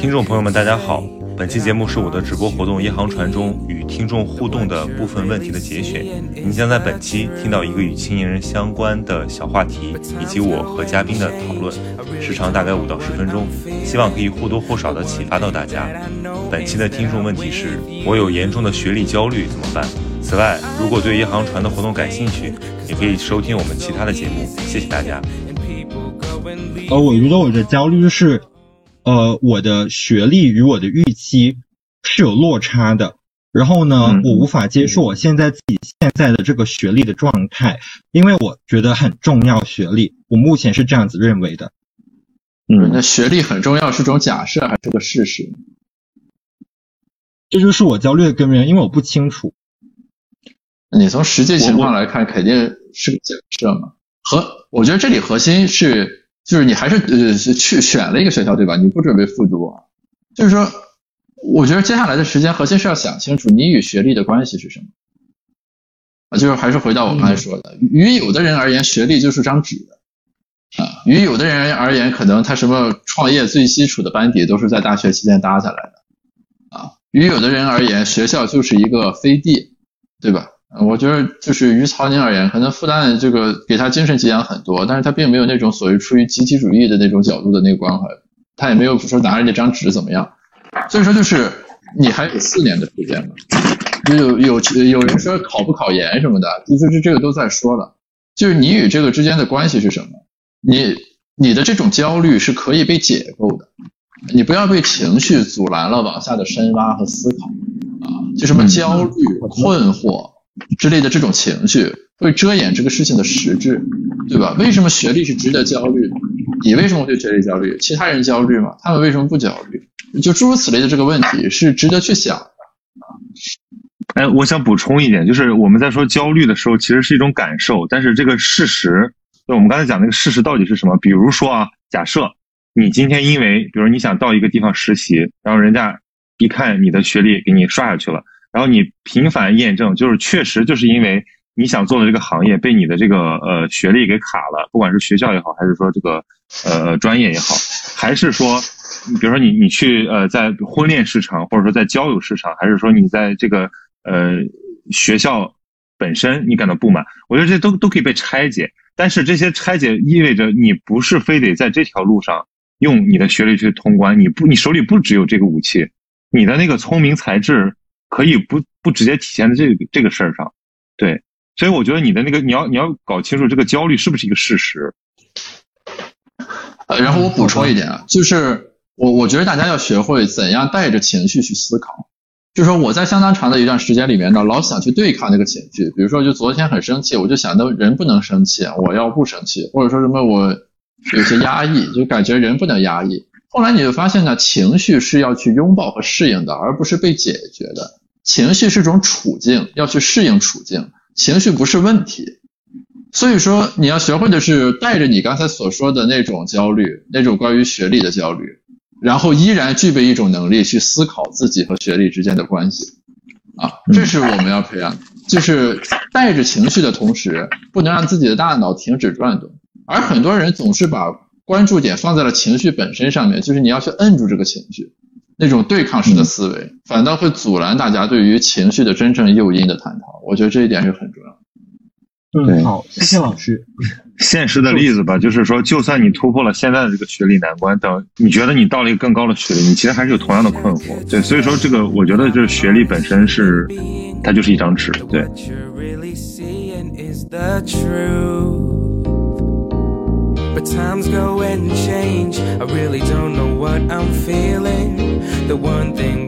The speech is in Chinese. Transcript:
听众朋友们，大家好。本期节目是我的直播活动《夜航船》中与听众互动的部分问题的节选。您将在本期听到一个与青年人相关的小话题，以及我和嘉宾的讨论，时长大概五到十分钟，希望可以或多或少的启发到大家。本期的听众问题是：我有严重的学历焦虑，怎么办？此外，如果对《夜航船》的活动感兴趣，也可以收听我们其他的节目。谢谢大家。呃，我觉得我的焦虑是。呃，我的学历与我的预期是有落差的，然后呢，我无法接受我现在自己现在的这个学历的状态，因为我觉得很重要，学历，我目前是这样子认为的。嗯，那学历很重要是种假设还是个事实？这就是我焦虑的根源，因为我不清楚。你从实际情况来看，肯定是个假设嘛？和我觉得这里核心是。就是你还是呃去选了一个学校对吧？你不准备复读啊？就是说，我觉得接下来的时间核心是要想清楚你与学历的关系是什么啊？就是还是回到我刚才说的，与有的人而言，学历就是张纸啊；与有的人而言，可能他什么创业最基础的班底都是在大学期间搭下来的啊；与有的人而言，学校就是一个飞地，对吧？我觉得就是于曹宁而言，可能复旦这个给他精神给养很多，但是他并没有那种所谓出于集体主义的那种角度的那个关怀，他也没有说拿着那张纸怎么样，所以说就是你还有四年的时间嘛，就有有有人说考不考研什么的，就就是这个都在说了，就是你与这个之间的关系是什么？你你的这种焦虑是可以被解构的，你不要被情绪阻拦了往下的深挖和思考啊，就什么焦虑困惑。之类的这种情绪会遮掩这个事情的实质，对吧？为什么学历是值得焦虑？你为什么会学历焦虑？其他人焦虑吗？他们为什么不焦虑？就诸如此类的这个问题是值得去想的。哎，我想补充一点，就是我们在说焦虑的时候，其实是一种感受，但是这个事实，就我们刚才讲那个事实到底是什么？比如说啊，假设你今天因为，比如你想到一个地方实习，然后人家一看你的学历给你刷下去了。然后你频繁验证，就是确实就是因为你想做的这个行业被你的这个呃学历给卡了，不管是学校也好，还是说这个呃专业也好，还是说，比如说你你去呃在婚恋市场，或者说在交友市场，还是说你在这个呃学校本身你感到不满，我觉得这都都可以被拆解。但是这些拆解意味着你不是非得在这条路上用你的学历去通关，你不你手里不只有这个武器，你的那个聪明才智。可以不不直接体现在这个这个事儿上，对，所以我觉得你的那个你要你要搞清楚这个焦虑是不是一个事实。呃，然后我补充一点啊，就是我我觉得大家要学会怎样带着情绪去思考。就是说我在相当长的一段时间里面呢，老想去对抗那个情绪，比如说就昨天很生气，我就想到人不能生气，我要不生气，或者说什么我有些压抑，就感觉人不能压抑。后来你就发现呢，情绪是要去拥抱和适应的，而不是被解决的。情绪是种处境，要去适应处境，情绪不是问题。所以说，你要学会的是带着你刚才所说的那种焦虑，那种关于学历的焦虑，然后依然具备一种能力去思考自己和学历之间的关系。啊，这是我们要培养的，就是带着情绪的同时，不能让自己的大脑停止转动。而很多人总是把关注点放在了情绪本身上面，就是你要去摁住这个情绪。那种对抗式的思维，反倒会阻拦大家对于情绪的真正诱因的探讨。我觉得这一点是很重要的。嗯，好，谢谢老师。现实的例子吧，就是说，就算你突破了现在的这个学历难关，等你觉得你到了一个更高的学历，你其实还是有同样的困惑。对，所以说这个，我觉得就是学历本身是，它就是一张纸。对。But times go and change. I really don't know what I'm feeling. The one thing